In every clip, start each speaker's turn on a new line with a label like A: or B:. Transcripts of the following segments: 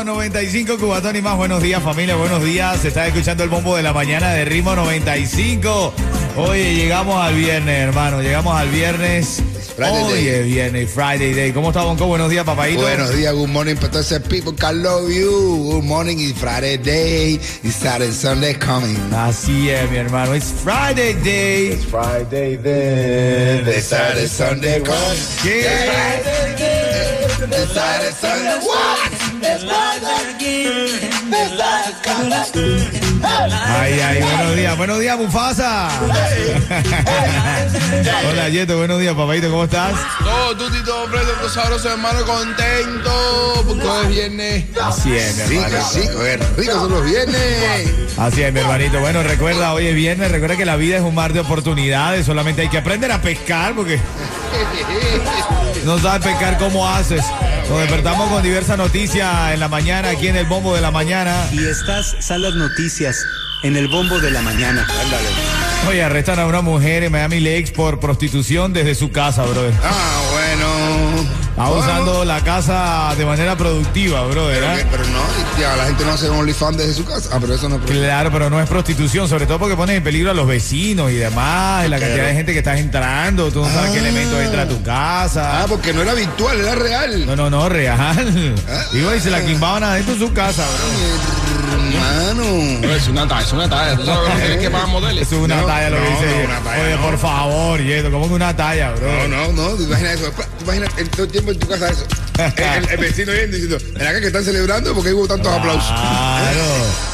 A: Oh, 95 Cubatón y más. Buenos días, familia. Buenos días. Se está escuchando el bombo de la mañana de Ritmo 95. Oye, llegamos al viernes, hermano. Llegamos al viernes.
B: Friday
A: Hoy
B: day.
A: es viernes, Friday Day. ¿Cómo está, Bonco? Buenos días, papadito.
B: Buenos días, good morning para todos esos people que I love you. Good morning, it's Friday day, it's Saturday, Sunday coming.
A: Así es, mi hermano. It's Friday Day.
B: Friday day, the Saturday, Sunday coming. Sunday, what?
A: Ay, ay, buenos días. Buenos días, Mufasa. Hola, Yeto. Buenos días, papadito. ¿Cómo estás?
C: Todo tuti, todo fresco, todo sabroso, hermano, contento, porque hoy es viernes.
A: Así es, mi
B: Sí,
A: hermano.
B: sí, ricos son los viernes.
A: Así es, mi hermanito. Bueno, recuerda, hoy es viernes, recuerda que la vida es un mar de oportunidades, solamente hay que aprender a pescar porque no sabes pescar cómo haces. Nos despertamos con diversas noticias en la mañana, aquí en el bombo de la mañana.
D: Y estas son las noticias en el bombo de la mañana.
A: Oye, arrestan a una mujer en Miami Lakes por prostitución desde su casa, brother.
B: Ah, bueno.
A: Usando la casa de manera productiva, brother.
B: Pero,
A: ¿ah?
B: pero no, ya, la gente no hace un OnlyFans desde su casa. Ah, pero eso no es.
A: Claro, pero no es prostitución, sobre todo porque pone en peligro a los vecinos y demás, la cantidad de gente que está entrando, tú no sabes qué elementos entra a tu casa.
B: Ah, porque no era virtual, era real.
A: No, no, no, real. Iba y se la quimbaban adentro de su casa, bro.
B: Hermano.
C: Es una talla, es una talla. Tú sabes lo que tienes que pagar modelos.
A: Es una
B: No,
A: talla lo que
B: no,
A: dice.
B: no, una talla
A: Oye,
B: no.
A: por favor, Yeto, ¿cómo que una talla, bro?
B: No, no, no, tú imaginas eso. Tú imaginas el, todo el tiempo en tu casa eso. El, el- el vecino viendo diciendo, acá que están celebrando porque hubo tantos aplausos.
A: Claro,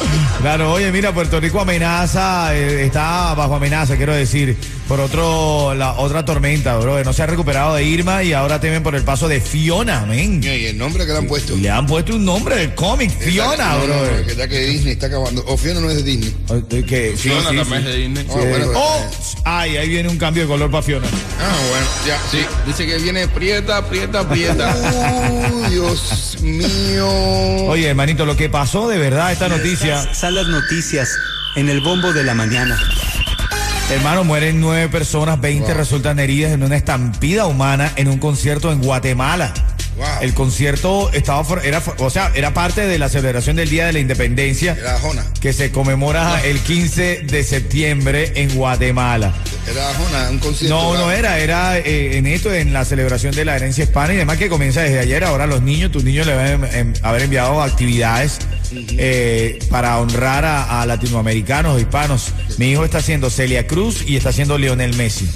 A: claro, oye, mira, Puerto Rico amenaza, eh, está bajo amenaza, quiero decir, por otro, la otra tormenta, bro. No se ha recuperado de Irma y ahora temen por el paso de Fiona, men.
B: Y el nombre que le han puesto.
A: Le han puesto un nombre del cómic, Fiona,
B: no,
A: bro.
B: no, que ya que Disney está acabando. O Fiona no es de Disney.
A: Que,
C: Fiona
A: sí,
C: también
A: sí.
C: es de Disney.
B: Ah, bueno,
A: Oh, ay, ahí viene un cambio de color para Fiona.
B: Ah, bueno, ya.
C: Sí, dice que viene prieta, prieta, prieta.
B: Uy, Dios mío.
A: Oye, hermanito, lo que pasó de verdad esta noticia,
D: Las noticias en el bombo de la mañana.
A: hermano, mueren nueve personas, 20 resultan heridas en una estampida humana en un concierto en Guatemala.
B: Wow.
A: El concierto estaba, era, o sea, era parte de la celebración del Día de la Independencia que se conmemora el 15 de septiembre en Guatemala.
B: Era Jona, un concierto.
A: No, no era, era eh, en esto, en la celebración de la herencia hispana y demás que comienza desde ayer. Ahora los niños, tus niños le van a haber enviado actividades eh, para honrar a, a latinoamericanos hispanos. Mi hijo está haciendo Celia Cruz y está haciendo Lionel Messi.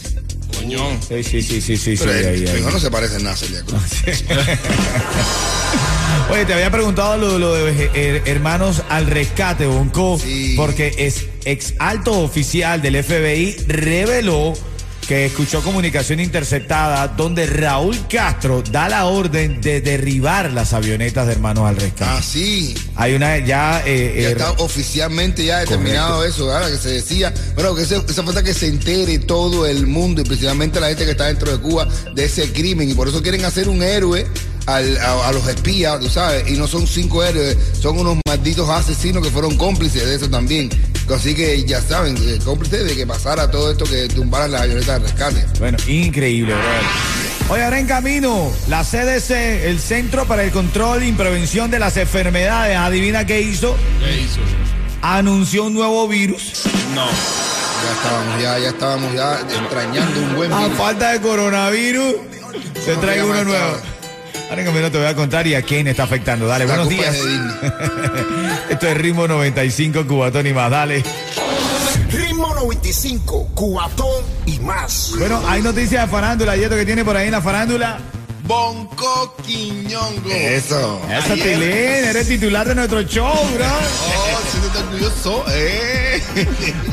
C: Coñón.
A: Sí, sí, sí, sí, sí. sí,
B: Pero
A: ahí,
B: él,
A: ahí.
B: mi hijo no se parece nada a Celia Cruz.
A: Oye, te había preguntado lo, lo de eh, hermanos al rescate, Bonco,
B: Sí.
A: porque es ex alto oficial del FBI reveló que escuchó comunicación interceptada donde Raúl Castro da la orden de derribar las avionetas de hermanos al rescate.
B: Ah, sí.
A: Hay una ya, eh,
B: Ya
A: eh,
B: está oficialmente ya determinado eso, ¿verdad? Que se decía, bueno, que ese- esa falta que se entere todo el mundo y principalmente la gente que está dentro de Cuba de ese crimen y por eso quieren hacer un héroe al- a, a los espías, tú sabes, y no son cinco héroes, son unos malditos asesinos que fueron cómplices de eso también. Así que ya saben, eh, cómplices de que pasara todo esto que tumbaran las avionetas de rescate.
A: Bueno, increíble, brother. Hoy ahora en camino, la CDC, el Centro para el Control y Prevención de las Enfermedades, adivina qué hizo,
C: ¿Qué hizo?
A: anunció un nuevo virus.
C: No.
B: Ya estábamos, ya, ya estábamos ya extrañando un buen
A: A
B: virus.
A: falta de coronavirus, se
B: No,
A: trae uno nuevo. Ahora en camino te voy a contar y a quién está afectando. Dale,
B: La
A: buenos días. Esto es Ritmo 95, Cubatón y más. Dale.
E: Ritmo 95, cuatón y más.
A: Bueno, hay noticias de farándula. ¿Y esto que tiene por ahí en la farándula?
C: Bonco Quiñongo.
B: Eso.
A: Esa Tilín, eres titular de nuestro show, bro.
C: Oh, si tú muy orgulloso. Eh.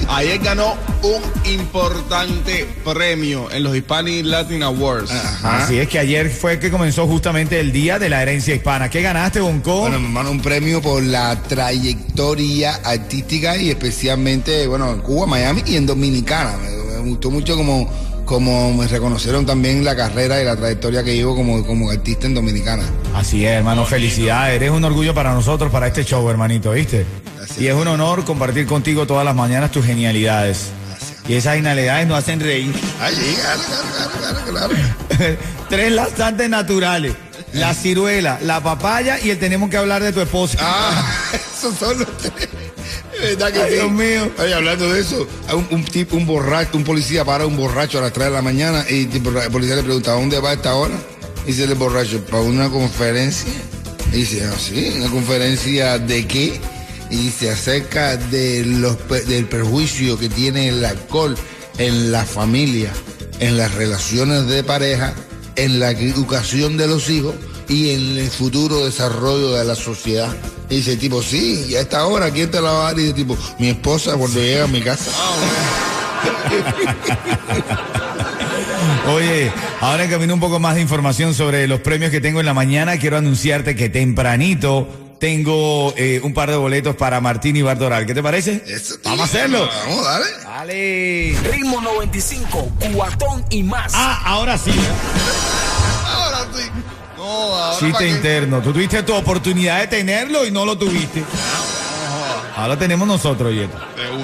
C: Ayer ganó un importante premio en los Hispanic Latin Awards.
A: Así es que ayer fue que comenzó justamente el Día de la Herencia Hispana. ¿Qué ganaste, Bonco?
B: Bueno, mi hermano, un premio por la trayectoria artística y especialmente, bueno, en Cuba, Miami y en Dominicana. Me, me gustó mucho como, como me reconocieron también la carrera y la trayectoria que llevo como, como artista en Dominicana.
A: Así es, hermano, felicidades. Eres un orgullo para nosotros, para este show, hermanito, ¿viste?
B: Gracias.
A: Y es un honor compartir contigo todas las mañanas tus genialidades. Y esas genialidades nos hacen reír.
B: Ay, claro, claro, claro.
A: Tres laxantes naturales. La ciruela, la papaya y el tenemos que hablar de tu esposa.
B: Ah, esos son los tres. De verdad que
A: Ay,
B: sí.
A: Dios mío.
B: Oye, hablando de eso, un, un tipo, un borracho, un policía para un borracho a las 3 de la mañana y el policía le pregunta, ¿a dónde va a esta hora? Y dice el borracho, para una conferencia. Y dice, ah, sí, ¿una conferencia de qué? Y dice, acerca de los, del perjuicio que tiene el alcohol en la familia, en las relaciones de pareja, en la educación de los hijos y en el futuro desarrollo de la sociedad. Y dice tipo, sí, y a esta hora, ¿quién te la va a dar? Y dice tipo, mi esposa cuando llega a mi casa.
A: Oye, ahora en camino un poco más de información sobre los premios que tengo en la mañana, quiero anunciarte que tempranito tengo eh, un par de boletos para Martín y Bardoral. ¿Qué te parece?
B: Eso, tío.
A: Vamos a hacerlo.
B: Vamos, dale.
A: Dale.
E: Ritmo 95, cuatón y más.
A: Ah, ahora sí.
C: Ahora sí. No,
A: Chiste interno. Tú tuviste tu oportunidad de tenerlo y no lo tuviste. Ahora tenemos nosotros, Yeto.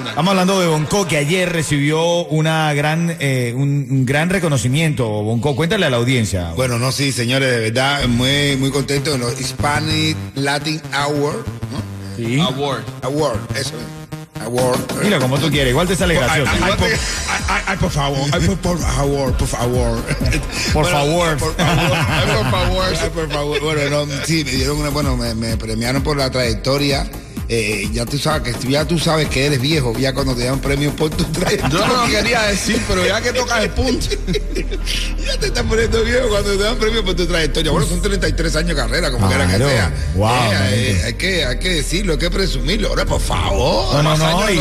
A: Estamos hablando de Bonco, que ayer recibió una gran, eh, un, un gran reconocimiento. Bonco, cuéntale a la audiencia.
B: Bueno, no, sí, señores, de verdad, muy, muy contento en los Hispanic Latin Award, ¿no?
A: Sí.
C: Award.
B: Award, eso es.
A: Mira, como tú quieres, igual te sale gracioso.
B: Ay, por, ay, por favor, ay, por, favor, por favor.
A: Por favor.
B: Por favor.
C: Por favor.
B: Bueno, no, sí, me dieron una, bueno, me, me premiaron por la trayectoria. Eh, ya tú sabes que ya tú sabes que eres viejo, ya cuando te dan premios por tu trayectoria.
C: Yo no lo quería decir, pero ya que tocas el punto.
B: Ya te están poniendo viejo cuando te dan premios por tu trayectoria. Bueno, son 33 años de carrera, como quiera que sea.
A: Wow,
B: Eh, eh, hay, que, hay que decirlo, hay que presumirlo. Ahora, por favor.
A: No, no, no. y-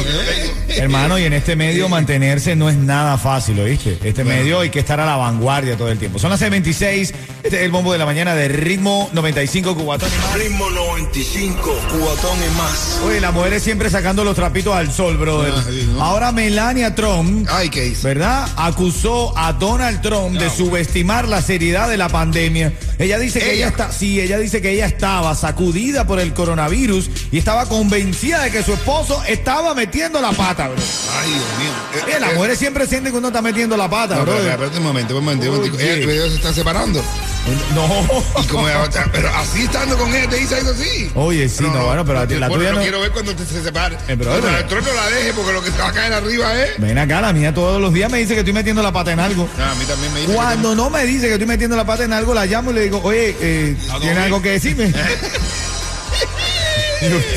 A: hermano, y en este medio mantenerse no es nada fácil, ¿oíste? Este medio hay que estar a la vanguardia todo el tiempo. Son las 6.26. Este es el bombo de la mañana de ritmo 95 Cubatón y más.
E: Ritmo 95, cuatón y más.
A: Oye, las mujeres siempre sacando los trapitos al sol, brother.
B: Ah, sí, ¿no?
A: Ahora Melania Trump.
B: Ay, ¿qué?
A: ¿Verdad? Acusó a Donald Trump de subestimar la seriedad de la pandemia. Ella dice que ella
B: ¿Ella?
A: está, sí, ella dice que ella estaba sacudida por el coronavirus y estaba convencida de que su esposo estaba metiendo la pata, bro.
B: Ay, Dios mío. Eh,
A: Oye, las
B: eh,
A: mujeres siempre sienten que uno está metiendo la pata,
B: No,
A: bro.
B: espérate un momento, un momento, un momento. Ellos se están separando.
A: No.
B: Y como ella- pero así estando con ella te dice eso así.
A: Oye, sí, no, bueno, pero la
B: bueno,
A: tuya
B: no
A: no-
B: quiero ver cuando te se separe.
A: Eh, pero,
B: o sea,
A: pero-
B: el trono la deje porque lo que se va a caer arriba es.
A: Ven acá, la mía todos los días me dice que estoy metiendo la pata en algo.
B: No, a mí también me dice. que
A: Cuando no me dice que estoy metiendo la pata en algo, la llamo y le digo, oye, eh, ¿tiene algo que decirme?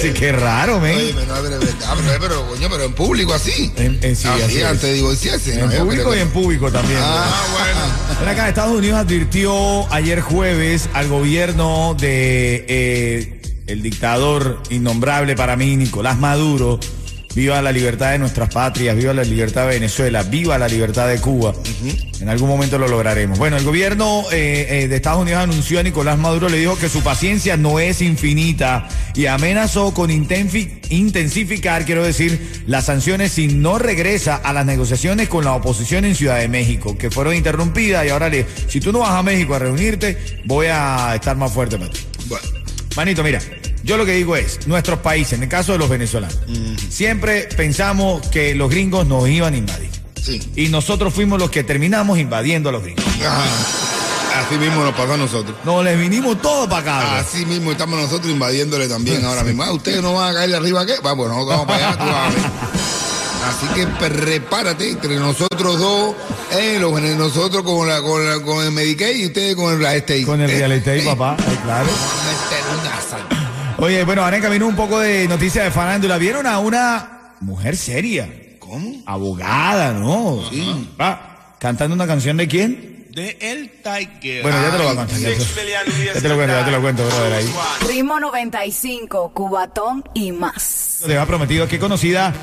A: Sí, qué raro, men.
B: Oye, pero, pero, pero, pero, pero, coño, pero en público así.
A: En- en- sí,
B: así,
A: así es.
B: antes de divorciarse.
A: en
B: ¿no?
A: Público y en público también.
B: Ah, bueno.
A: Ven acá, Estados Unidos advirtió ayer jueves al gobierno de eh, el dictador innombrable para mí, Nicolás Maduro. Viva la libertad de nuestras patrias, viva la libertad de Venezuela, viva la libertad de Cuba. En algún momento lo lograremos. Bueno, el gobierno eh, eh, de Estados Unidos anunció a Nicolás Maduro, le dijo que su paciencia no es infinita y amenazó con intensificar, quiero decir, las sanciones si no regresa a las negociaciones con la oposición en Ciudad de México, que fueron interrumpidas y ahora le, si tú no vas a México a reunirte, voy a estar más fuerte.
B: Bueno,
A: Manito, mira, yo lo que digo es, nuestros países, en el caso de los venezolanos, siempre pensamos que los gringos nos iban a invadir.
B: sí.
A: Y nosotros fuimos los que terminamos invadiendo a los gringos.
B: Ajá. Así mismo nos pasó a nosotros.
A: Nos les vinimos todos para acá.
B: Así mismo estamos nosotros invadiéndole también ahora mismo. Ah, ustedes no van a caerle arriba, ¿qué? Va, pues nosotros vamos para allá, tú vas a ver. Así que prepárate entre nosotros dos, eh, los, nosotros con, la, con, la- con el Medicaid y ustedes con el Real Estate.
A: Con el real estate,
B: eh,
A: papá, eh, claro.
B: vamos a meter una sal-
A: Oye, bueno, ahora en camino un poco de noticias de farándula. ¿Vieron a una mujer seria?
B: ¿Cómo?
A: Abogada, ¿no? Sí. Ah, ¿Cantando una canción de quién?
C: De El Tiger.
A: Bueno, ya te lo voy a contar. Ya, te- ya te lo cuento, ya te lo cuento, brother, ahí.
F: Ritmo 95, Cubatón y más.
A: Te ha prometido qué conocida,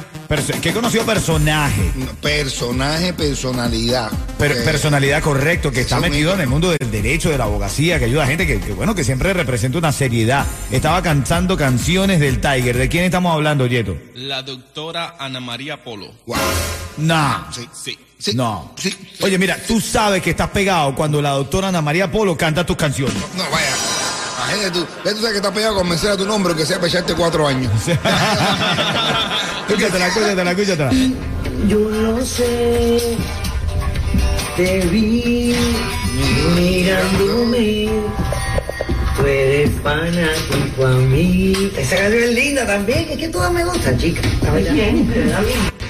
A: qué conocido personaje,
B: Personaje, personalidad.
A: per-
B: Eh,
A: personalidad correcto, que está metido
B: mismo.
A: en el mundo del derecho, de la abogacía, que ayuda a gente que, que, bueno, que siempre representa una seriedad. Estaba cantando canciones del Tiger. ¿De quién estamos hablando, Yeto?
C: La doctora Ana María Polo.
B: Wow.
A: Nah.
B: Sí,
C: Sí.
B: Sí.
A: No.
B: Sí. sí.
A: Oye, mira, tú sabes que estás pegado cuando la doctora Ana María Polo canta tus canciones.
B: No, vaya. Imagínate tú. Ya tú sabes que estás pegado con convencer a tu nombre, que sea para echarte cuatro años.
A: escúchatela, escúchatela, escúchatela.
G: Yo no sé, te vi mirándome. Tú eres fanático a mí. Esa canción es linda también, es que todas me gustan, chicas.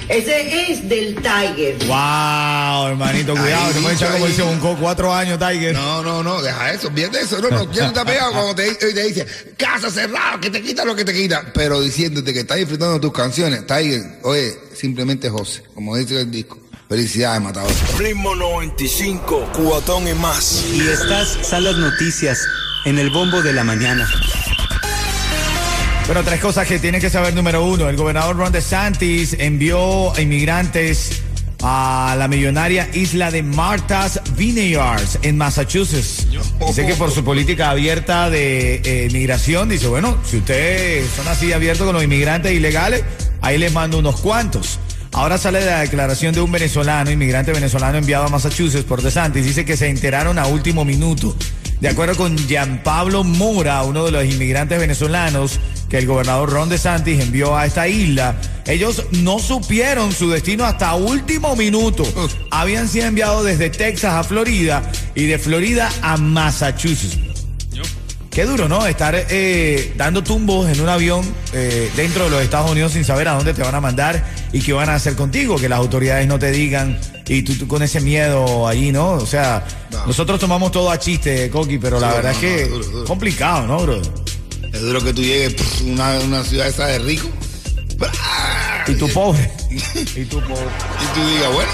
G: Ese es del Tiger.
A: Wow, hermanito, cuidado,
B: Ahí
A: te puedes echar
B: dicho,
A: como dice un cuatro años, Tiger.
B: No, no, no, deja eso, bien eso. No, no, ya tú estás pegado cuando te, te dice, casa cerrada, que te quita lo que te quita. Pero diciéndote que estás disfrutando de tus canciones, Tiger, oye, simplemente José, como dice el disco. Felicidades, matador.
E: Ritmo 95, cuatón y más.
D: Y estas son las noticias en el bombo de la mañana.
A: Bueno, tres cosas que tienes que saber. Número uno, el gobernador Ron DeSantis envió inmigrantes a la millonaria isla de Martha's Vineyards en Massachusetts. Dice que por su política abierta de eh, migración, dice, bueno, si ustedes son así abiertos con los inmigrantes ilegales, ahí les mando unos cuantos. Ahora sale la declaración de un venezolano, inmigrante venezolano enviado a Massachusetts por DeSantis. Dice que se enteraron a último minuto. De acuerdo con Gian Pablo Mora, uno de los inmigrantes venezolanos que el gobernador Ron DeSantis envió a esta isla, ellos no supieron su destino hasta último minuto. Habían sido enviados desde Texas a Florida y de Florida a Massachusetts. Qué duro, ¿no? Estar eh, dando tumbos en un avión eh, dentro de los Estados Unidos sin saber a dónde te van a mandar y qué van a hacer contigo, que las autoridades no te digan y tú, tú con ese miedo allí, ¿no? O sea,
B: No.
A: nosotros tomamos todo a chiste, Coqui, pero la verdad
B: no,
A: es que
B: duro, duro.
A: complicado, ¿no, bro?
B: Es duro que tú llegues a una, una ciudad esa de rico.
A: Y tú pobre. y tú pobre.
B: Y tú digas, bueno,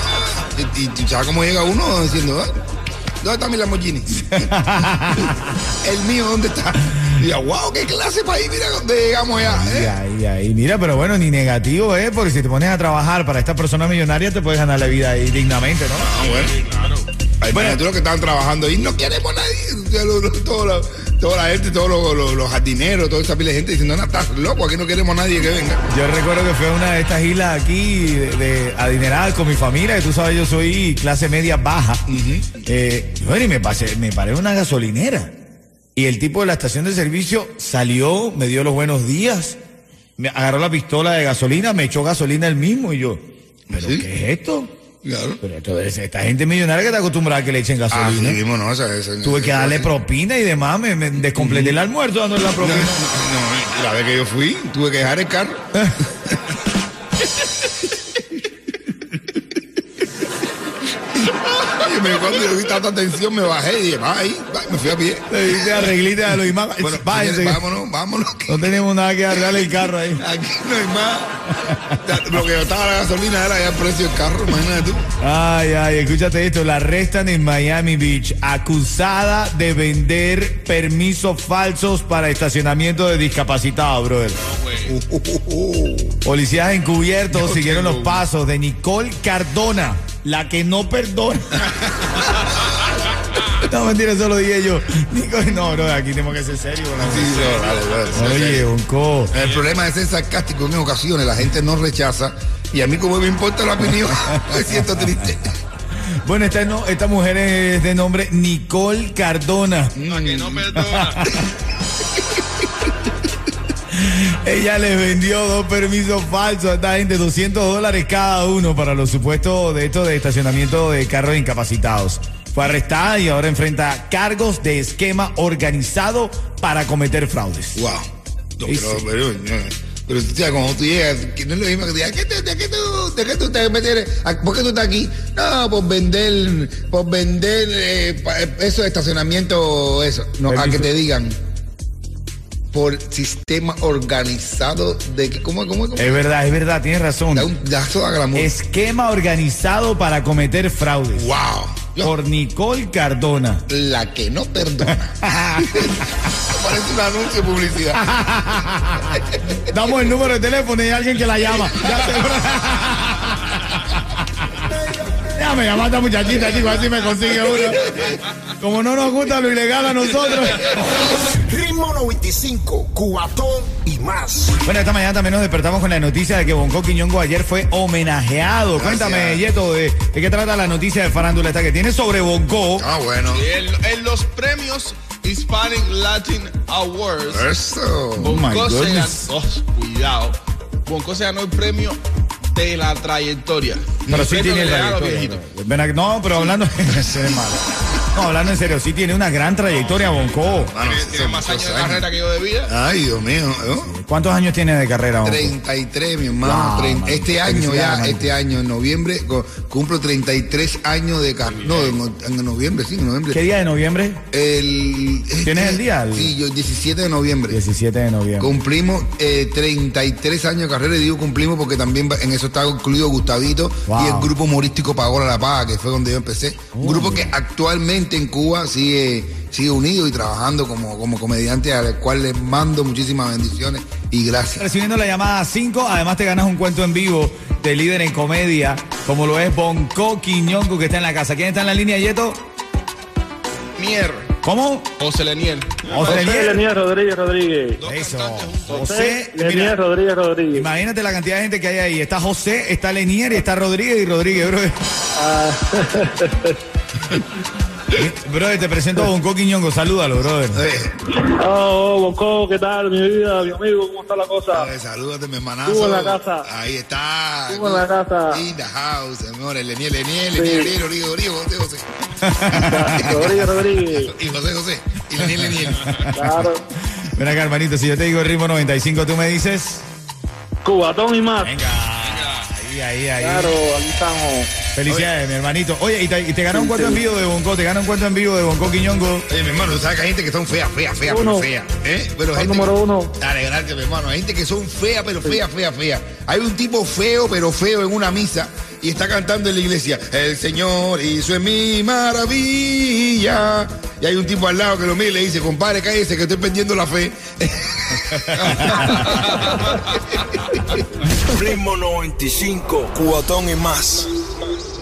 B: y, y tú sabes cómo llega uno diciendo, "Ah, ¿dónde está mi Lamborghini? El mío, ¿dónde está? Y diga, wow, qué clase país, mira dónde llegamos ya.
A: Y
B: ¿eh?
A: ahí, ahí. Mira, pero bueno, ni negativo, ¿eh? Porque si te pones a trabajar para esta persona millonaria, te puedes ganar la vida ahí dignamente, ¿no?
B: Ah, bueno. Ay,
A: Bueno.
B: tú los que estaban trabajando ahí, no queremos nadie. Lo- lo- todo la- toda la gente, todos los, los- los jardineros, toda esa pila de gente diciendo, no, estás loco, aquí no queremos a nadie que venga.
A: Yo recuerdo que fue a una de estas islas aquí de, de adineradas con mi familia, que tú sabes, yo soy clase media baja. Eh, bueno, y me pasé, me paré en una gasolinera. Y el tipo de la estación de servicio salió, me dio los buenos días, me agarró la pistola de gasolina, me echó gasolina él mismo y yo, ¿pero
B: ¿Sí?
A: qué es esto?
B: Claro.
A: Pero esto es esta gente millonaria que está acostumbrada a que le echen gasolina.
B: no, esa, esa-
A: Tuve que darle propina y demás, me, me descompleté el almuerzo dándole la
B: No,
A: propina.
B: no, no, la vez que yo fui, tuve que dejar el carro. Me, cuando yo vi tanta tensión, me bajé y dije, va ahí, me fui a pie.
A: Le dice arreglita a los imán.
B: Bueno, vámonos, vámonos. que
A: No tenemos nada que arreglarle el carro ahí.
B: Aquí no hay más. Lo que estaba la gasolina era ya el precio del carro, imagínate tú.
A: Ay, ay, escúchate esto. La arrestan en Miami Beach, acusada de vender permisos falsos para estacionamiento de discapacitados, brother.
B: Uh, uh, uh, uh.
A: Policías encubiertos
B: Yo
A: siguieron
B: tengo
A: los pasos de Nicole Cardona, la que no perdona. no, mentira, eso lo dije yo. Nicole, no, bro, aquí tenemos que ser serios.
B: Sí, no, dale, dale,
A: Oye,
B: dale.
A: un co.
B: El problema es ser sarcástico en ocasiones, la gente no rechaza. Y a mí como me importa la opinión, me siento triste.
A: Bueno, esta, no, esta mujer es de nombre Nicole Cardona.
C: La que no perdona.
A: Ella les vendió dos permisos falsos a esta gente, 200 dólares cada uno para los supuestos de estos de estacionamiento de carros incapacitados. Fue arrestada y ahora enfrenta cargos de esquema organizado para cometer fraudes.
B: Wow. No, pero, pero, pero, o sea, cuando tú llegas, que no es lo mismo que te digas, ¿qué te- ¿de qué tú, de qué tú te metes? ¿Por qué tú estás aquí? No, por vender, por vender eh, pa- eso de estacionamiento, eso. No, a que te digan por sistema organizado de que, ¿cómo, cómo, cómo?
A: Es verdad, es verdad, tienes razón.
B: Da un dazo a glamour.
A: Esquema organizado para cometer fraudes.
B: Wow.
A: por Nicole Cardona.
B: La que no perdona. Parece un anuncio de publicidad.
A: Damos el número de teléfono y hay alguien que la llama. Ya se- Déjame llamar a esta muchachita, chico, así me consigue uno. Como no nos gusta lo ilegal a nosotros.
E: Ritmo 95, cuatón y más.
A: Bueno, esta mañana también nos despertamos con la noticia de que Bonco Quiñongo ayer fue homenajeado. Cuéntame, Yeto, de, de qué trata la noticia de farándula esta que tiene sobre Bonco.
B: Ah, bueno.
C: Y en, en los premios Hispanic Latin Awards,
B: Eso.
A: Oh my
C: Bonco se
A: goodness.
C: ganó, oh, cuidado, Bonco se ganó el premio de la trayectoria.
A: Pero sí tiene
C: viejitos.
A: Ven aquí- No, pero hablando. Ese es malo. No, hablando en serio, sí tiene una gran trayectoria, Bonco.
B: Mano,
C: Tiene- más años de carrera que yo de vida.
B: Ay, Dios mío. ¿no?
A: ¿Cuántos años tiene de carrera, Bonco?
B: 33, mi hermano.
A: Wow,
B: este año ya,
A: man.
B: este año, en noviembre, cumplo 33 años de carrera. No, en, en noviembre, sí, en noviembre.
A: ¿Qué día de noviembre?
B: El,
A: ¿Tienes el día? El-
B: Sí, yo 17 de noviembre.
A: 17 de noviembre.
B: Cumplimos eh, 33 años de carrera y digo cumplimos porque también va- en eso está incluido Gustavito
A: Wow.
B: y el grupo humorístico Pagola La Paga, que fue donde yo empecé. Un grupo que actualmente en Cuba sigue, sigue unido y trabajando como, como comediante, al cual les mando muchísimas bendiciones y gracias.
A: Recibiendo la llamada 5, además te ganas un cuento en vivo de líder en comedia, como lo es Bonco Quiñongo, que está en la casa. ¿Quién está en la línea, Yeto?
C: Mier,
A: ¿Cómo?
C: José Leniel.
A: José Lenier.
H: Lenier Rodríguez Rodríguez.
A: Eso.
H: José
A: mira,
H: Rodríguez Rodríguez.
A: imagínate la cantidad de gente que hay ahí. Está José, está Lenier, está Rodríguez y Rodríguez, bro.
H: Ah,
A: Brother, te presento a Bonco Quiñongo. Salúdalo, brother.
H: Oh, Bonco, ¿qué tal, mi vida, mi amigo? ¿Cómo está la cosa?
B: eh, salúdate, mi hermanazo.
H: Estuvo en la casa.
B: Ahí está.
H: Estuvo en la casa.
B: In the house, señores. Leniel, Leniel, Leniel, Leniel, Rodrigo, Rodrigo, José, José.
H: Rodríguez Rodríguez.
B: Y José, José. Y Leniel, Leniel.
H: Claro.
A: Ven acá, hermanito. Si yo te digo el ritmo 95, tú me dices.
H: Cubatón y más.
A: Venga. Ahí, ahí, ahí.
H: Claro, aquí estamos.
A: Felicidades, mi hermanito. Oye, y te, y te ganó un cuento en vivo de Bonco. Te ganó un cuento en vivo de Bonco Quiñongo.
B: Oye, mi hermano, tú sabes que hay gente que son feas, feas, feas, pero feas. ¿eh? Pero gente
H: número
B: que-
H: uno.
B: Dale, gracias, mi hermano. Hay gente que son feas, pero feas, feas, feas. Hay un tipo feo, pero feo en una misa y está cantando en la iglesia. El Señor hizo en mí maravilla. Y hay un tipo al lado que lo mira y le dice, compadre, cállese que estoy perdiendo la fe.
E: Ritmo 95, cuatón y más. first.